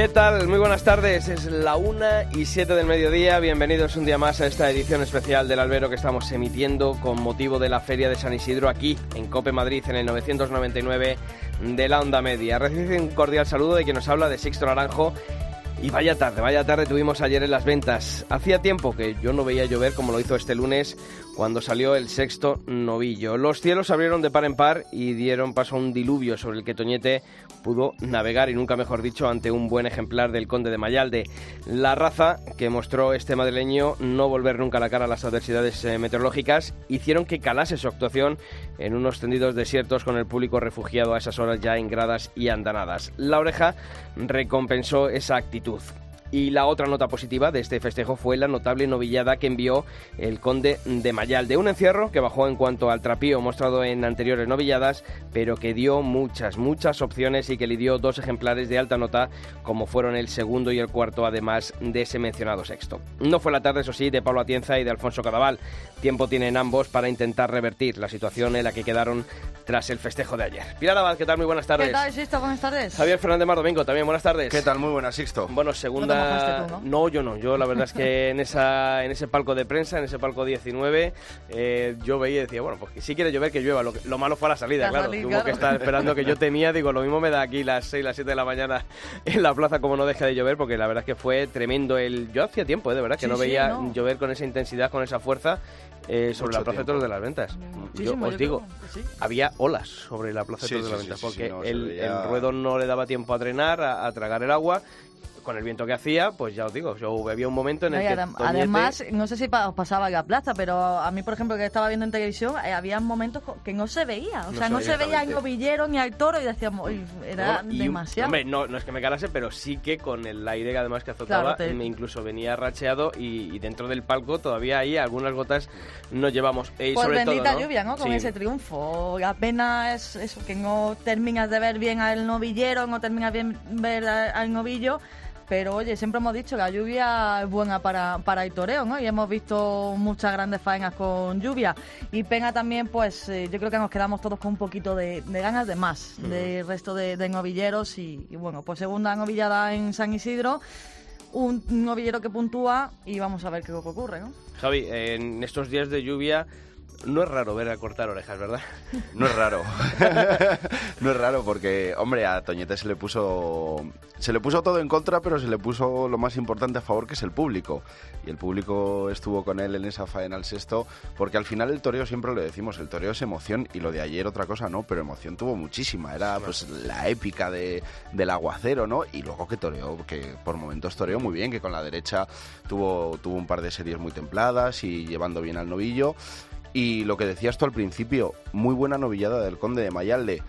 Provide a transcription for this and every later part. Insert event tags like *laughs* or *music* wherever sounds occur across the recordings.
¿Qué tal? Muy buenas tardes. Es la una y siete del mediodía. Bienvenidos un día más a esta edición especial del Albero que estamos emitiendo con motivo de la Feria de San Isidro aquí en Cope Madrid en el 999 de la Onda Media. Recibe un cordial saludo de quien nos habla de Sixto Naranjo y vaya tarde, vaya tarde tuvimos ayer en las ventas. Hacía tiempo que yo no veía llover como lo hizo este lunes cuando salió el sexto novillo. Los cielos se abrieron de par en par y dieron paso a un diluvio sobre el que Toñete pudo navegar y nunca mejor dicho ante un buen ejemplar del conde de Mayalde. La raza que mostró este madrileño no volver nunca la cara a las adversidades eh, meteorológicas hicieron que calase su actuación en unos tendidos desiertos con el público refugiado a esas horas ya en gradas y andanadas. La oreja recompensó esa actitud. Y la otra nota positiva de este festejo fue la notable novillada que envió el conde de Mayal, de un encierro que bajó en cuanto al trapío mostrado en anteriores novilladas, pero que dio muchas, muchas opciones y que le dio dos ejemplares de alta nota, como fueron el segundo y el cuarto, además de ese mencionado sexto. No fue la tarde, eso sí, de Pablo Atienza y de Alfonso Cadaval. Tiempo tienen ambos para intentar revertir la situación en la que quedaron tras el festejo de ayer. Pilar Abad, ¿qué tal? Muy buenas tardes. ¿Qué tal, Sisto? Buenas tardes. Javier Fernández Mar Domingo, también buenas tardes. ¿Qué tal? Muy buenas, Sixto. Bueno, segunda... No te mojaste tú, ¿no? yo no. Yo la verdad es que en, esa, en ese palco de prensa, en ese palco 19, eh, yo veía y decía, bueno, pues si quiere llover, que llueva. Lo, que- lo malo fue la salida, La claro. salida, Tuvo claro. que estar esperando que yo temía. Digo, lo mismo me da aquí las 6, las 7 de la mañana en la plaza como no deja de llover, porque la verdad es que fue tremendo el... Yo hacía tiempo, eh, de verdad, que Sí, no sí, veía no. llover con esa intensidad, con esa fuerza eh, sobre Mucho la plaza de toros de las ventas. Yo Muchísimo, os yo digo, sí. había olas sobre la plaza de Sí, de sí, ventas, sí, porque no, el, veía- el ruedo no le daba tiempo a drenar, a, a tragar el agua. Con el viento que hacía, pues ya os digo, yo había un momento en el No, que adem- Toñete- Además, no sé si os pasaba en la plaza, pero a mí, por ejemplo, que estaba viendo en televisión, eh, había momentos que no se veía. O No sea, se no se veía exactamente. novillero ni al toro y decíamos, uy, era y, demasiado. Hombre, no, no es que me calase, pero sí que con el aire además que azotaba, Claro, te- incluso venía racheado y, y dentro del palco todavía ahí algunas gotas nos llevamos. Eh, sobre todo, bendita ¿no? lluvia, ¿no? Con Sí. ese triunfo. La pena es eso, que no terminas de ver bien al novillero, no terminas bien ver al novillo. Pero oye, siempre hemos dicho que la lluvia es buena para, para el toreo, ¿no? Y hemos visto muchas grandes faenas con lluvia. Y pena también, pues eh, yo creo que nos quedamos todos con un poquito de, de ganas de más del resto de, de novilleros. Y, y bueno, pues segunda novillada en San Isidro, un novillero que puntúa y vamos a ver qué ocurre, ¿no? Javi, en estos días de lluvia no es raro ver a cortar orejas, ¿verdad? *laughs* No es raro. *laughs* no es raro porque, hombre, a Toñete se le puso se le puso todo en contra, pero se le puso lo más importante a favor, que es el público. Y el público estuvo con él en esa faena al sexto, porque al final el toreo siempre lo decimos, el toreo es emoción y lo de ayer otra cosa no, pero emoción tuvo muchísima. Era pues la épica de, del aguacero, ¿no? Y luego que toreó, que por momentos toreó muy bien, que con la derecha tuvo, tuvo un par de series muy templadas y llevando bien al novillo. Y lo que decías tú al principio, muy buena novillada del conde de Mayalde.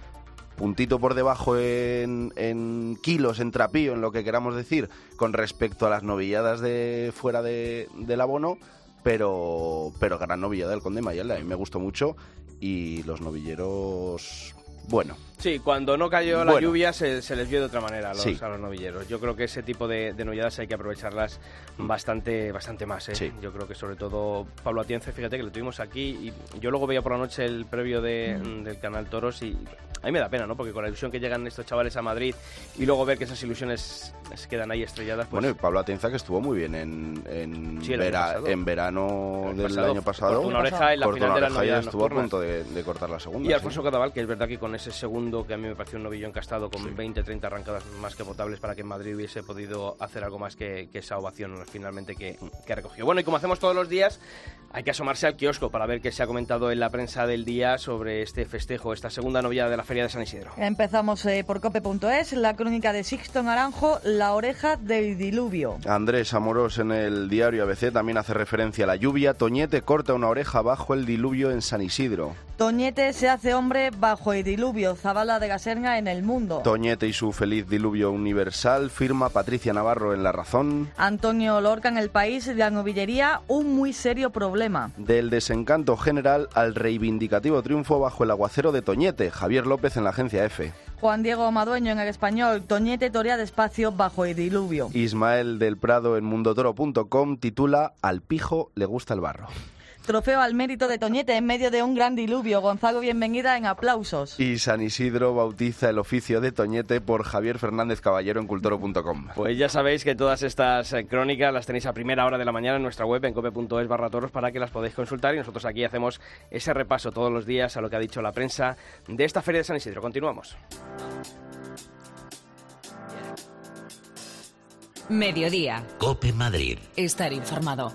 Puntito por debajo en, kilos, en trapío, en lo que queramos decir, con respecto a las novilladas de fuera de, del abono, pero, pero gran novillada del conde de Mayalde. A mí me gustó mucho y los novilleros, bueno, Sí, cuando no cayó la lluvia se, se les vio de otra manera a los, Sí. a los novilleros. Yo creo que ese tipo de, de novilladas hay que aprovecharlas bastante bastante más. ¿eh? Sí. Yo creo que sobre todo Pablo Atienza, fíjate que lo tuvimos aquí y yo luego veía por la noche el previo de, del canal Toros y a mí me da pena, ¿no? Porque con la ilusión que llegan estos chavales a Madrid y luego ver que esas ilusiones se quedan ahí estrelladas, pues bueno, y Pablo Atienza que estuvo muy bien en, en, Sí, vera- en verano El del pasado año pasado. cortó una oreja en la final de y novedades estuvo a punto de, de cortar la segunda. Y. Alfonso Cadaval, que es verdad que con ese segundo segundo, que a mí me pareció un novillo encastado con 20, 30 arrancadas más que potables para que en Madrid hubiese podido hacer algo más que, esa ovación finalmente que, que, recogió. Bueno, y como hacemos todos los días, hay que asomarse al kiosco para ver qué se ha comentado en la prensa del día sobre este festejo, esta segunda novia de la Feria de San Isidro. Empezamos eh, por cope.es, la crónica de Sixto Naranjo, La oreja del diluvio. Andrés Amorós en el diario ABC también hace referencia a la lluvia. Toñete corta una oreja bajo el diluvio en San Isidro. Toñete se hace hombre bajo el diluvio, Zabala de Gaserna en el mundo. Toñete y su feliz diluvio universal, firma Patricia Navarro en La Razón. Antonio Lorca en El País, la novillería, un muy serio problema. Del desencanto general al reivindicativo triunfo bajo el aguacero de Toñete, Javier López en la agencia F. Juan Diego Madueño en el español, Toñete torea despacio bajo el diluvio. Ismael del Prado en mundotoro.com titula Al pijo le gusta el barro. Trofeo al mérito de Toñete en medio de un gran diluvio. Gonzalo, bienvenida en aplausos. Y San Isidro bautiza el oficio de Toñete por Javier Fernández Caballero en cultoro.com. Pues ya sabéis que todas estas eh, crónicas las tenéis a primera hora de la mañana en nuestra web en cope.es barra toros para que las podáis consultar y nosotros aquí hacemos ese repaso todos los días a lo que ha dicho la prensa de esta Feria de San Isidro. Continuamos. Mediodía. Cope Madrid. Estar informado.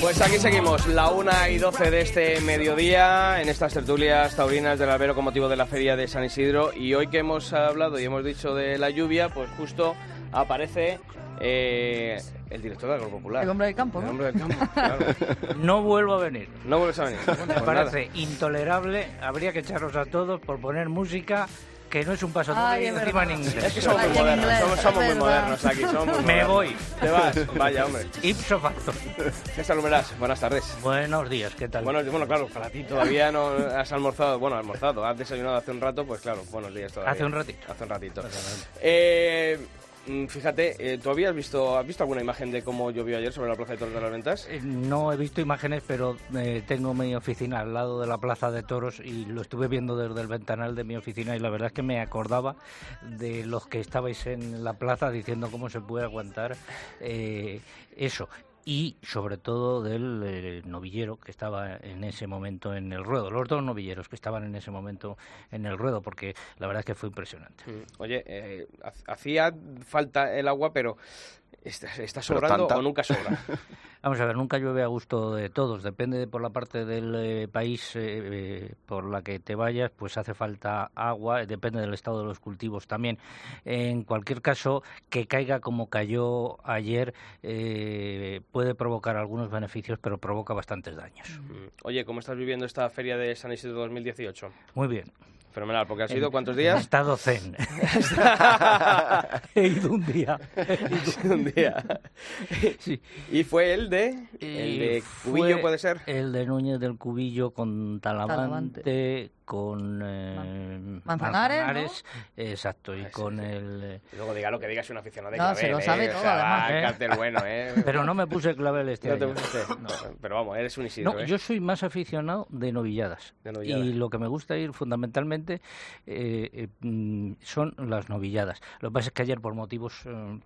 Pues aquí seguimos, la una y 12 de este mediodía, en estas tertulias taurinas del albero con motivo de la feria de San Isidro. Y hoy que hemos hablado y hemos dicho de la lluvia, pues justo aparece eh, el director del Grupo Popular. El hombre del campo, ¿no? El hombre del campo, claro. *laughs* No vuelvo a venir. No vuelves a venir. Me Pues parece nada. intolerable. Habría que echarlos a todos por poner música que no es un paso Ay, es encima en inglés. Es que somos muy modernos, somos, muy modernos aquí, somos muy Me modernos. voy. Te vas, vaya hombre. Ipso facto. César Lumeras, buenas tardes. Buenos días, ¿qué tal? Bueno, bueno, claro, para ti todavía no has almorzado, bueno, almorzado, has desayunado hace un rato, pues claro, buenos días todavía. Hace un ratito. Hace un ratito. Eh, fíjate, eh, ¿tú habías visto, has visto alguna imagen de cómo llovió ayer sobre la Plaza de Toros de las Ventas? Eh, No he visto imágenes, pero eh, tengo mi oficina al lado de la Plaza de Toros y lo estuve viendo desde el ventanal de mi oficina y la verdad es que me acordaba de los que estabais en la plaza diciendo cómo se puede aguantar eh, eso. Y sobre todo del eh, novillero que estaba en ese momento en el ruedo, los dos novilleros que estaban en ese momento en el ruedo, porque la verdad es que fue impresionante. Mm, Oye, eh, ha- hacía falta el agua, pero ¿está, está sobrando tanta. o nunca sobra? *laughs* Vamos a ver, nunca llueve a gusto de todos, depende de por la parte del eh, país eh, eh, por la que te vayas, pues hace falta agua, depende del estado de los cultivos también. En cualquier caso, que caiga como cayó ayer eh, puede provocar algunos beneficios, pero provoca bastantes daños. Mm, Oye, ¿cómo estás viviendo esta feria de San Isidro 2018? Muy bien. Fenomenal, porque ha sido cuántos días? Estado zen. *laughs* He ido un día. He ido un día. Sí. ¿Y fue el de? ¿El de Eh, Cubillo puede ser? El de Núñez del Cubillo con Talavante, Talavante. Con eh, Manzanares, exacto, y con sí. el... eh, Y luego diga lo que diga, es un aficionado de No, se lo sabe ¿eh? todo, o sea, además. ¿eh? bueno, ¿eh? *laughs* Pero no me puse clavel este No te año. pusiste. No. Pero vamos, eres un Isidro, No, ¿eh? yo soy más aficionado de novilladas. De novilladas. Y lo que me gusta ir fundamentalmente eh, eh, mm, son las novilladas. Lo que pasa es que ayer por motivos eh,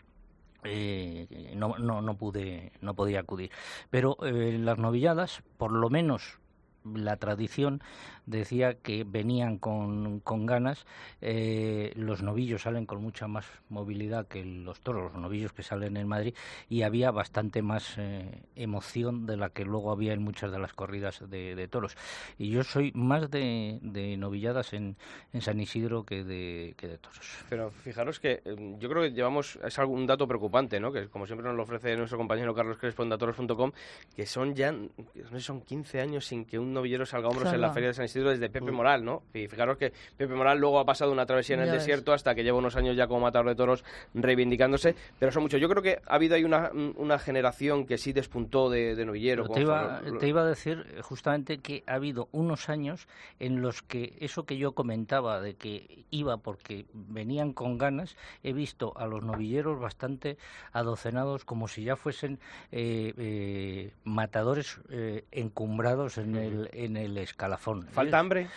eh, no, no, no pude no podía acudir. Pero eh, las novilladas, por lo menos la tradición decía que venían con, con ganas. eh, los novillos salen con mucha más movilidad que los toros, los novillos que salen en Madrid, y había bastante más eh, emoción de la que luego había en muchas de las corridas de, de toros. Y yo soy más de, de novilladas en, en San Isidro que de, que de toros. Pero fijaros que eh, yo creo que llevamos, es un dato preocupante, ¿no? Que como siempre nos lo ofrece nuestro compañero Carlos Crespo en datoros.com, que son ya, no son 15 años sin que un novillero salga hombros en la. Feria de San Isidro desde Pepe Moral, ¿no? Y fijaros que Pepe Moral luego ha pasado una travesía en el Ya ves. desierto hasta que lleva unos años ya como matador de toros reivindicándose, pero son muchos. Yo creo que ha habido ahí una, una generación que sí despuntó de, de novillero. Iba, te iba a decir eh, justamente que ha habido unos años en los que eso que yo comentaba de que iba porque venían con ganas, he visto a los novilleros bastante adocenados como si ya fuesen eh, eh, matadores eh, encumbrados en el, en el escalafón. ¿Falta hambre?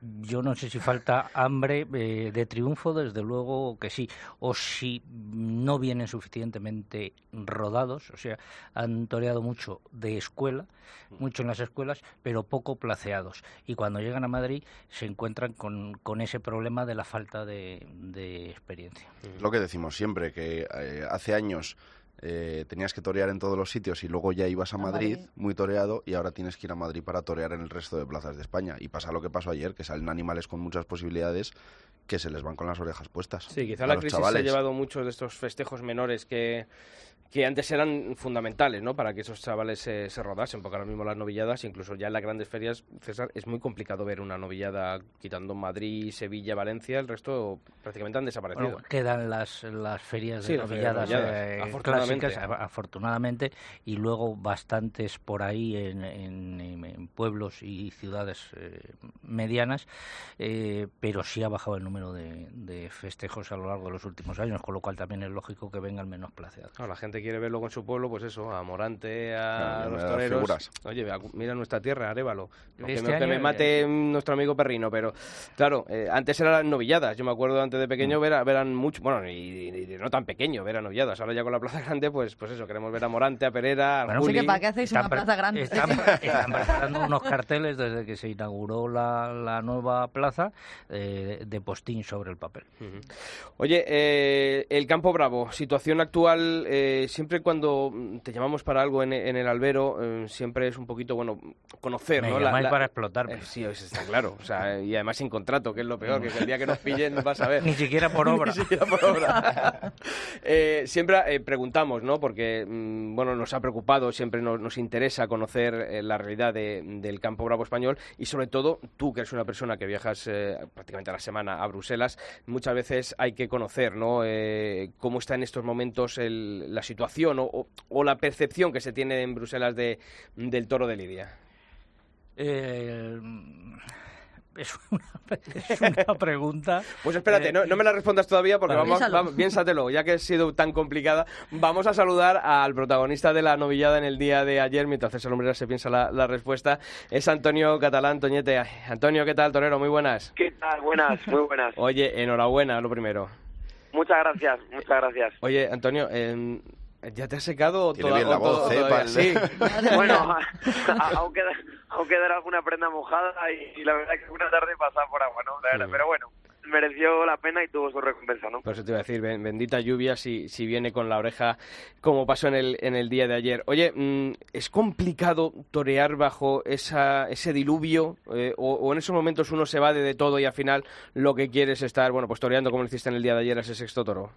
yo no sé si falta hambre eh, de triunfo, desde luego que sí, o si no vienen suficientemente rodados, o sea, han toreado mucho de escuela, mucho en las escuelas, pero poco placeados. Y cuando llegan a Madrid se encuentran con, con ese problema de la falta de, de experiencia. Lo que decimos siempre, que eh, hace años eh, tenías que torear en todos los sitios y luego ya ibas a, Madrid, muy toreado y ahora tienes que ir a Madrid para torear en el resto de plazas de España. Y pasa lo que pasó ayer, que salen animales con muchas posibilidades que se les van con las orejas puestas. Sí, quizá la crisis se ha llevado muchos de estos festejos menores que que antes eran fundamentales ¿no? para que esos chavales se, se, rodasen, porque ahora mismo las novilladas, incluso ya en las grandes ferias, César, es muy complicado ver una novillada quitando Madrid, Sevilla, Valencia, el resto prácticamente han desaparecido. Bueno, quedan las, las ferias de novilladas, eh, afortunadamente. Clásicas, afortunadamente, y luego bastantes por ahí en, en, en pueblos y ciudades eh, medianas, eh, pero sí ha bajado el número de, de, festejos a lo largo de los últimos años, con lo cual también es lógico que vengan menos placeados. la gente quiere verlo con su pueblo, pues eso, a Morante, a los toreros. Oye, mira nuestra tierra, Arévalo. que, me, mate nuestro amigo Perrino, pero claro, eh, antes eran las novilladas. Yo me acuerdo antes de pequeño mm. ver, verán mucho, bueno, y, no tan pequeño, ver a novilladas. Ahora ya con la Plaza Grande, pues, pues eso, queremos ver a Morante, a Perera, a bueno, Juli. ¿para qué hacéis una Plaza Grande? *laughs* Están, preparando unos carteles desde que se inauguró la, la nueva plaza eh, de postín sobre el papel. Oye, eh, el Campo Bravo, situación actual, eh, siempre cuando te llamamos para algo en, el albero, eh, siempre es un poquito, bueno, conocer, ¿no? La, para explotar. Eh, sí, está claro. O sea, y además sin contrato, que es lo peor, que el día que nos pillen *laughs* vas a ver. Ni siquiera por obra. *laughs* Ni siquiera por obra. *laughs* Eh, siempre preguntamos, ¿no? Porque, mm, bueno, nos ha preocupado, siempre nos, interesa conocer la realidad del campo bravo español y sobre todo tú, que eres una persona que viajas prácticamente a la semana a Bruselas, muchas veces hay que conocer, ¿no? cómo está en estos momentos la situación situación o, o, la percepción que se tiene en Bruselas de, del toro de Lidia? Eh, es, una, *laughs* pregunta. Pues espérate, no, no, me la respondas todavía porque vamos, vamos, piénsatelo, ya que ha sido tan complicada. Vamos a saludar al protagonista de la novillada en el día de ayer, mientras César Lumbrera se piensa la, la, respuesta. Es Antonio Catalán Toñete. Antonio, ¿qué tal, torero? Muy buenas. ¿Qué tal? Buenas, muy buenas. Oye, enhorabuena, lo primero. Muchas gracias, muchas gracias. Oye, Antonio, eh, ¿Ya te has secado Tiene bien la voz, ¿eh? Sí. *laughs* bueno, *laughs* aún queda, aún alguna prenda mojada y, la verdad que una tarde pasada por agua, ¿no? Pero bueno, mereció la pena y tuvo su recompensa, ¿no? Por eso te iba a decir, bendita lluvia si, si viene con la oreja como pasó en el, en el día de ayer. Oye, mm, ¿es complicado torear bajo esa, ese diluvio eh, o, en esos momentos uno se va de, de todo y al final lo que quiere es estar, bueno, pues toreando como lo hiciste en el día de ayer ese sexto toro?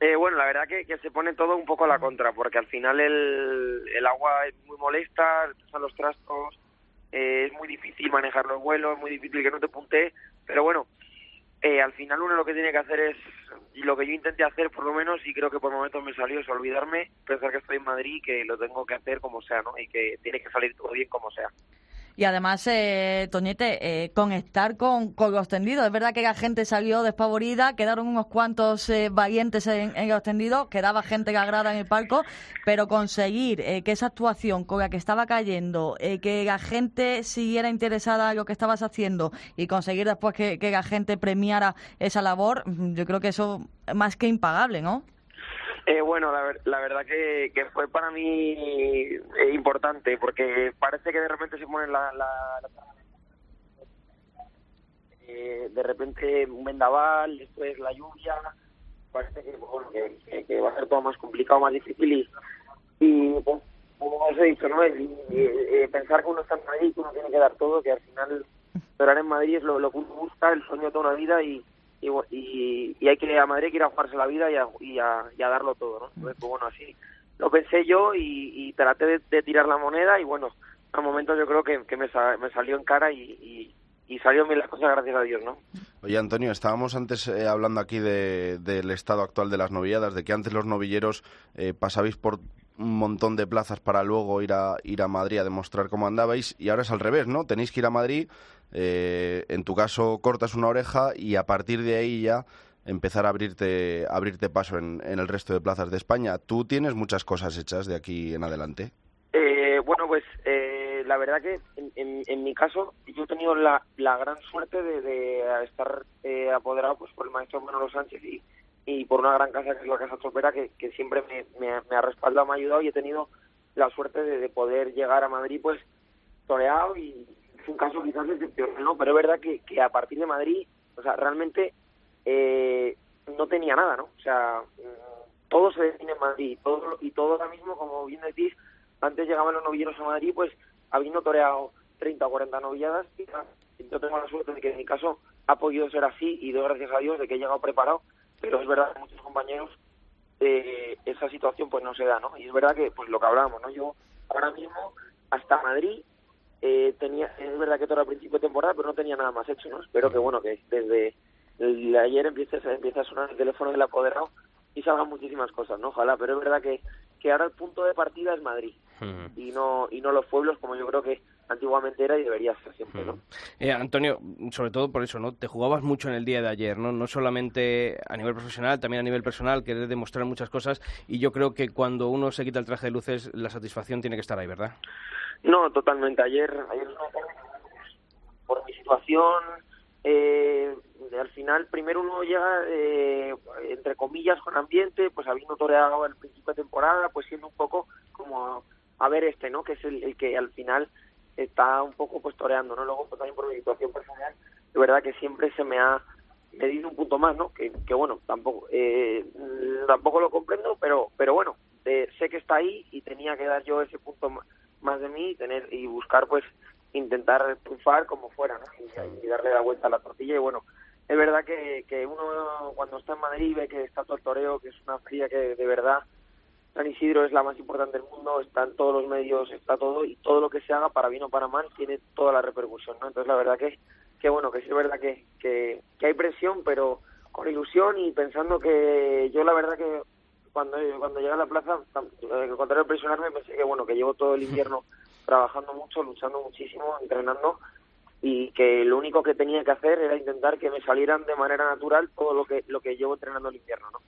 Eh, bueno, la verdad que, que, se pone todo un poco a la contra, porque al final el, el agua es muy molesta, están los trastos, eh, es muy difícil manejar los vuelos, es muy difícil que no te punte, pero bueno, eh, al final uno lo que tiene que hacer es, y lo que yo intenté hacer por lo menos, y creo que por momentos me salió, es olvidarme, pensar que estoy en Madrid que lo tengo que hacer como sea, ¿no? Y que tiene que salir todo bien como sea. Y además, eh, Toñete, eh, conectar con, con, los tendidos. Es verdad que la gente salió despavorida, quedaron unos cuantos eh, valientes en, en, los tendidos, quedaba gente agrada en el palco, pero conseguir eh, que esa actuación con la que estaba cayendo, eh, que la gente siguiera interesada en lo que estabas haciendo y conseguir después que, que la gente premiara esa labor, mm, yo creo que eso es más que impagable, ¿no? Eh, bueno, la, la verdad que, que, fue para mí eh, importante porque parece que de repente se pone la, la, eh, de repente un vendaval, después la lluvia, parece que, bueno, que, que, va a ser todo más complicado, más difícil y, y pues, como os he dicho, ¿no? Eh, pensar que uno está en Madrid, que uno tiene que dar todo, que al final esperar en Madrid es lo, lo que uno busca, el sueño de toda una vida y y, y, hay que a Madrid que ir a jugarse la vida y a, y a, y darlo todo, ¿no? Pues bueno, así lo pensé yo y, y traté de, tirar la moneda y bueno, al momento yo creo que, que me, me salió en cara y, y, salió bien las cosas gracias a Dios, ¿no? Oye, Antonio, estábamos antes eh, hablando aquí de, del estado actual de las novilladas, de que antes los novilleros eh, pasabais por un montón de plazas para luego ir a, ir a Madrid a demostrar cómo andabais y ahora es al revés, ¿no? Tenéis que ir a Madrid eh, en tu caso cortas una oreja y a partir de ahí ya empezar a abrirte, abrirte paso en, el resto de plazas de España. Tú tienes muchas cosas hechas de aquí en adelante. Eh, bueno, pues eh, la verdad que en, en, mi caso yo he tenido la, gran suerte de, estar eh, apoderado pues por el maestro Manolo Sánchez y, por una gran casa que es la Casa Tropera que, que siempre me, me, ha respaldado, me ha ayudado y he tenido la suerte de, de poder llegar a Madrid pues toreado y es un caso quizás excepcional, ¿no? Pero es verdad que, que a partir de Madrid, o sea, realmente eh, no tenía nada, ¿no? O sea, todo se define en Madrid todo, y todo ahora mismo, como bien decís, antes llegaban los novilleros a Madrid, pues habiendo toreado 30 o 40 novilladas, y yo tengo la suerte de que en mi caso ha podido ser así y doy gracias a Dios de que he llegado preparado, pero es verdad que muchos compañeros eh, esa situación pues no se da, ¿no? Y es verdad que, pues lo que hablábamos, ¿no? Yo ahora mismo hasta Madrid eh, tenía, es verdad que todo al principio de temporada, pero no tenía nada más hecho, ¿no? Espero que, bueno, que desde el, ayer empiece, empieza a sonar el teléfono del apoderado y salgan muchísimas cosas, ¿no? Ojalá, pero es verdad que, que ahora el punto de partida es Madrid y no y no los pueblos como yo creo que antiguamente era y debería ser siempre, ¿no? Eh, Antonio, sobre todo por eso, ¿no? Te jugabas mucho en el día de ayer, ¿no? No solamente a nivel profesional, también a nivel personal, querer demostrar muchas cosas y yo creo que cuando uno se quita el traje de luces, la satisfacción tiene que estar ahí, ¿verdad? No, totalmente. Ayer, ayer por mi situación, eh, al final primero uno llega eh, entre comillas con ambiente pues habiendo toreado al principio de temporada pues siendo un poco como a, ver este no que es el, que al final está un poco pues toreando no luego pues, también por mi situación personal de verdad que siempre se me ha medido un punto más no que, que bueno tampoco eh, tampoco lo comprendo pero pero bueno sé que está ahí y tenía que dar yo ese punto más de mí y tener y buscar pues intentar triunfar como fuera ¿no? y, darle la vuelta a la tortilla y bueno es verdad que, que uno cuando está en Madrid ve que está todo el toreo, que es una feria que de verdad San Isidro es la más importante del mundo, están todos los medios, está todo, y todo lo que se haga, para bien o para mal, tiene toda la repercusión, ¿no? Entonces la verdad que, que bueno, que sí es verdad que, que, hay presión, pero con ilusión y pensando que yo la verdad que cuando, cuando llegué a la plaza, al contrario de presionarme, pensé que bueno, que llevo todo el invierno *laughs* trabajando mucho, luchando muchísimo, entrenando, y que lo único que tenía que hacer era intentar que me salieran de manera natural todo lo que lo que llevo entrenando el invierno, ¿no?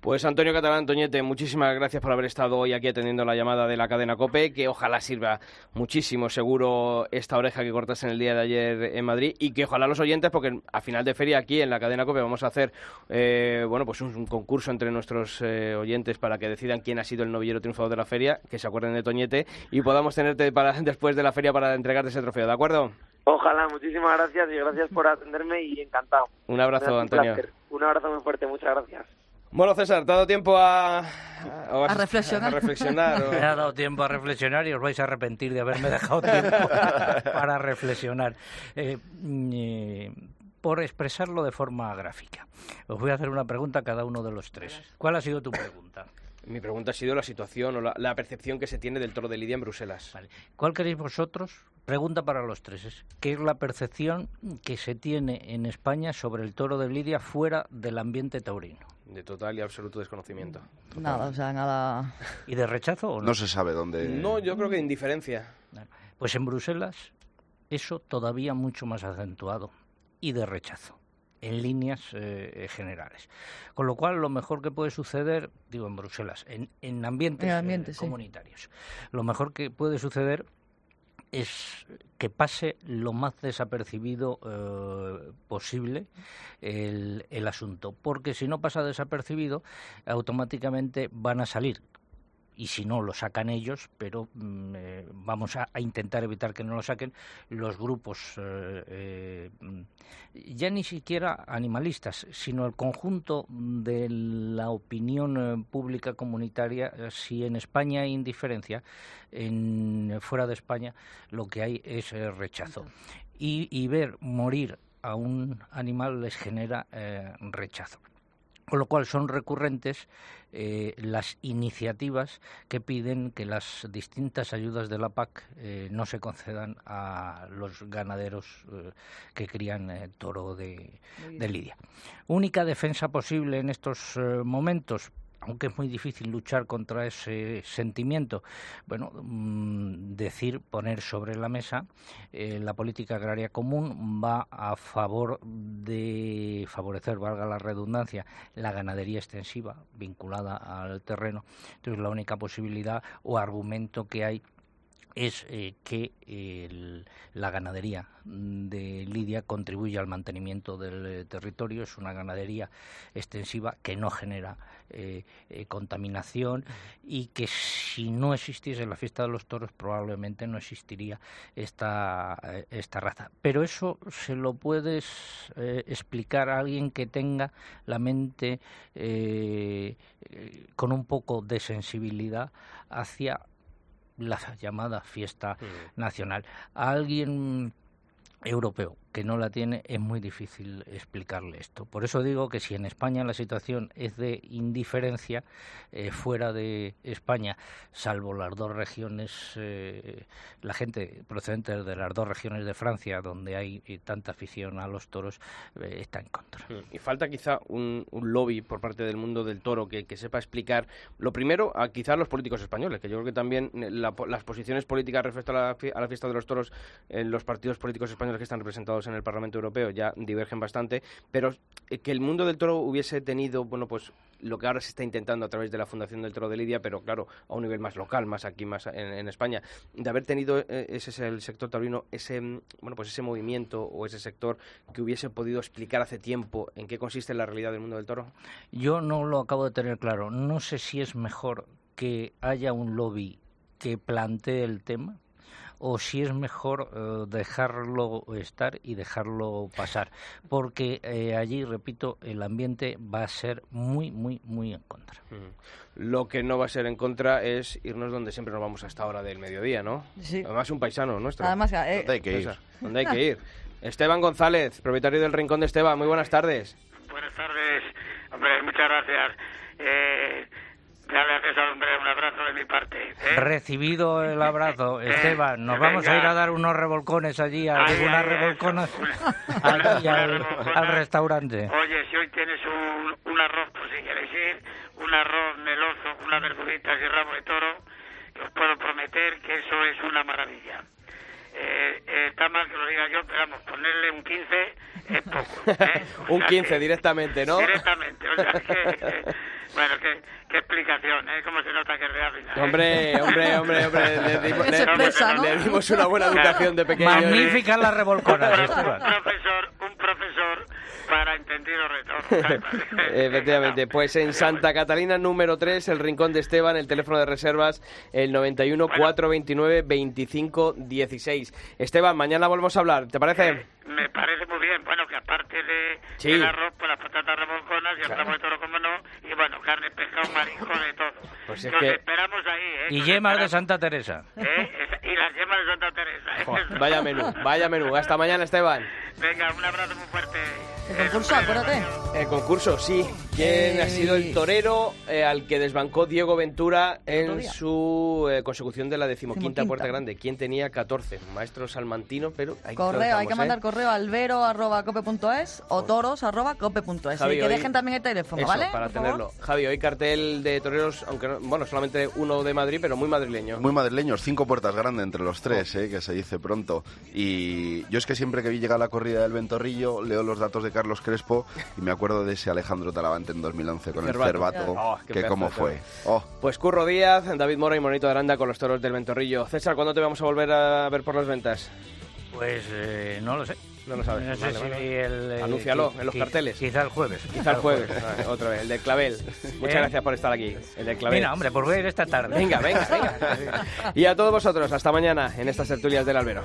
Pues Antonio Catalán Toñete, muchísimas gracias por haber estado hoy aquí atendiendo la llamada de la cadena COPE, que ojalá sirva muchísimo seguro esta oreja que cortas en el día de ayer en Madrid y que ojalá los oyentes, porque a final de feria aquí en la cadena COPE vamos a hacer eh, bueno pues un, concurso entre nuestros eh, oyentes para que decidan quién ha sido el novillero triunfador de la feria, que se acuerden de Toñete y podamos tenerte para *laughs* después de la feria para entregarte ese trofeo, ¿de acuerdo? Ojalá, muchísimas gracias y gracias por atenderme y encantado. Un abrazo, Antonio. Un abrazo muy fuerte, muchas gracias. Bueno, César, ¿te ha dado tiempo a, a, reflexionar? *laughs* Me ha dado tiempo a reflexionar y os vais a arrepentir de haberme dejado tiempo *laughs* para reflexionar. Eh, mm, eh, por expresarlo de forma gráfica. Os voy a hacer una pregunta a cada uno de los tres. ¿Cuál ha sido tu pregunta? Mi pregunta ha sido la situación o la, percepción que se tiene del toro de Lidia en Bruselas. ¿Cuál queréis vosotros? Pregunta para los tres. ¿Qué es la percepción que se tiene en España sobre el toro de Lidia fuera del ambiente taurino? De total y absoluto desconocimiento. Nada, o sea, nada. ¿Y de rechazo o no? No se sabe dónde. No, yo creo que indiferencia. Pues en Bruselas, eso todavía mucho más acentuado. Y de rechazo en líneas eh, generales. Con lo cual, lo mejor que puede suceder, digo en Bruselas, en, en ambientes, eh, comunitarios, lo mejor que puede suceder es que pase lo más desapercibido eh, posible el, el, asunto, porque si no pasa desapercibido, automáticamente van a salir y si no lo sacan ellos, pero mm, eh, vamos a, intentar evitar que no lo saquen los grupos, eh, eh, ya ni siquiera animalistas, sino el conjunto de la opinión pública comunitaria. Si en España hay indiferencia, en, fuera de España lo que hay es rechazo. Y, y, ver morir a un animal les genera rechazo. Con lo cual son recurrentes eh, las iniciativas que piden que las distintas ayudas de la PAC eh, no se concedan a los ganaderos eh, que crían toro de, de lidia. Única defensa posible en estos momentos aunque es muy difícil luchar contra ese sentimiento, bueno, mm, decir, poner sobre la mesa, eh, la política agraria común va a favor de favorecer, valga la redundancia, la ganadería extensiva vinculada al terreno. Entonces, la única posibilidad o argumento que hay es eh, que la ganadería de Lidia contribuye al mantenimiento del eh, territorio. Es una ganadería extensiva que no genera eh, contaminación y que si no existiese la fiesta de los toros probablemente no existiría esta, esta raza. Pero eso se lo puedes explicar a alguien que tenga la mente con un poco de sensibilidad hacia la llamada fiesta mm. nacional. A alguien europeo que no la tiene es muy difícil explicarle esto. Por eso digo que si en España la situación es de indiferencia, eh, fuera de España, salvo las dos regiones, eh, la gente procedente de las dos regiones de Francia, donde hay eh, tanta afición a los toros, está en contra. Mm. Y falta quizá un, lobby por parte del mundo del toro que, sepa explicar, lo primero, a quizá los políticos españoles, que yo creo que también las posiciones políticas respecto a la, a la fiesta de los toros en los partidos políticos españoles que están representados en el Parlamento Europeo ya divergen bastante, pero eh, que el mundo del toro hubiese tenido, bueno, pues lo que ahora se está intentando a través de la Fundación del Toro de Lidia, pero claro, a un nivel más local, más aquí, más en, España, de haber tenido, eh, ese es el sector taurino, ese, bueno, pues ese movimiento o ese sector que hubiese podido explicar hace tiempo en qué consiste la realidad del mundo del toro? Yo no lo acabo de tener claro. No sé si es mejor que haya un lobby que plantee el tema o si es mejor eh, dejarlo estar y dejarlo pasar, porque eh, allí, repito, el ambiente va a ser muy, muy, muy en contra. Lo que no va a ser en contra es irnos donde siempre nos vamos a esta hora del mediodía, ¿no? Sí. Además, un paisano nuestro. Además, eh, ¿Dónde hay que ir? ¿Dónde hay que ir? *laughs* Esteban González, propietario del Rincón de Esteban. Muy buenas tardes. Buenas tardes. Hombre, muchas gracias. Eh, Dale a César hombre un abrazo de mi parte. ¿eh? Recibido el abrazo, *laughs* ¿Eh? Esteban. Nos vamos a ir a dar unos revolcones allí, algunas revolconas *laughs* al, restaurante. Oye, si hoy tienes un, un arroz, pues si quieres ir, un arroz meloso, unas verduritas y rabo de toro, os puedo prometer que eso es una maravilla. Eh, eh, está mal que lo diga yo, pero vamos, ponerle un 15 es poco. ¿eh? *laughs* un 15 directamente, ¿no? Directamente, o sea que, bueno, qué, qué explicación, ¿eh? Cómo se nota que es real. ¿eh? Hombre, hombre, hombre, hombre, le, dimos, le, *laughs* dimos una buena educación de pequeño. Magnífica la revolcona. un profesor, un profesor para entendido retorno. *laughs* Efectivamente, pues en Santa Catalina número 3, el Rincón de Esteban, el teléfono de reservas, el 91 429 25 16. Esteban, mañana volvemos a hablar, ¿te parece? Eh, me parece muy bien, bueno, que aparte de sí. el arroz, pues las patatas revolconas y el ramo de toro como no, y bueno, carne, pescado, marisco, de todo. Pues Nos esperamos ahí, ¿eh? Y yemas de Santa Teresa. ¿Eh? Y las yemas de Santa Teresa. ¿eh? vaya menú, vaya menú. Hasta mañana, Esteban. Venga, un abrazo muy fuerte. El concurso, acuérdate. El concurso, sí. ¿Quién ha sido el torero eh, al que desbancó Diego Ventura en su eh, consecución de la decimoquinta Puerta Grande? ¿Quién tenía 14? Maestro salmantino, pero... Hay correo, hay que mandar correo arroba cope.es o toros arroba cope.es. Y que dejen también el teléfono, ¿vale? para tenerlo. Javi, hoy cartel de toreros, aunque bueno, solamente uno de Madrid, pero muy madrileño. Muy madrileños, cinco puertas grandes entre los tres, eh, que se dice pronto. Y yo es que siempre que vi llegar la corrida del Ventorrillo, leo los datos de Carlos Crespo y me acuerdo de ese Alejandro Talavante en 2011 con el Cervato, oh, que cómo fue. Oh. Pues Curro Díaz, David Mora y Monito de Aranda con los toros del Ventorrillo. César, ¿cuándo te vamos a volver a ver por las ventas? Pues eh, no lo sé. No lo sabes. Eh, Anúncialo en los carteles. Quizá el jueves. Quizá el jueves. otra vez, el de Clavel. Muchas ¿Eh? gracias por estar aquí. El de Clavel. Mira, hombre, por ver esta tarde. Venga, venga, venga. *laughs* y a todos vosotros, hasta mañana en estas tertulias del albero.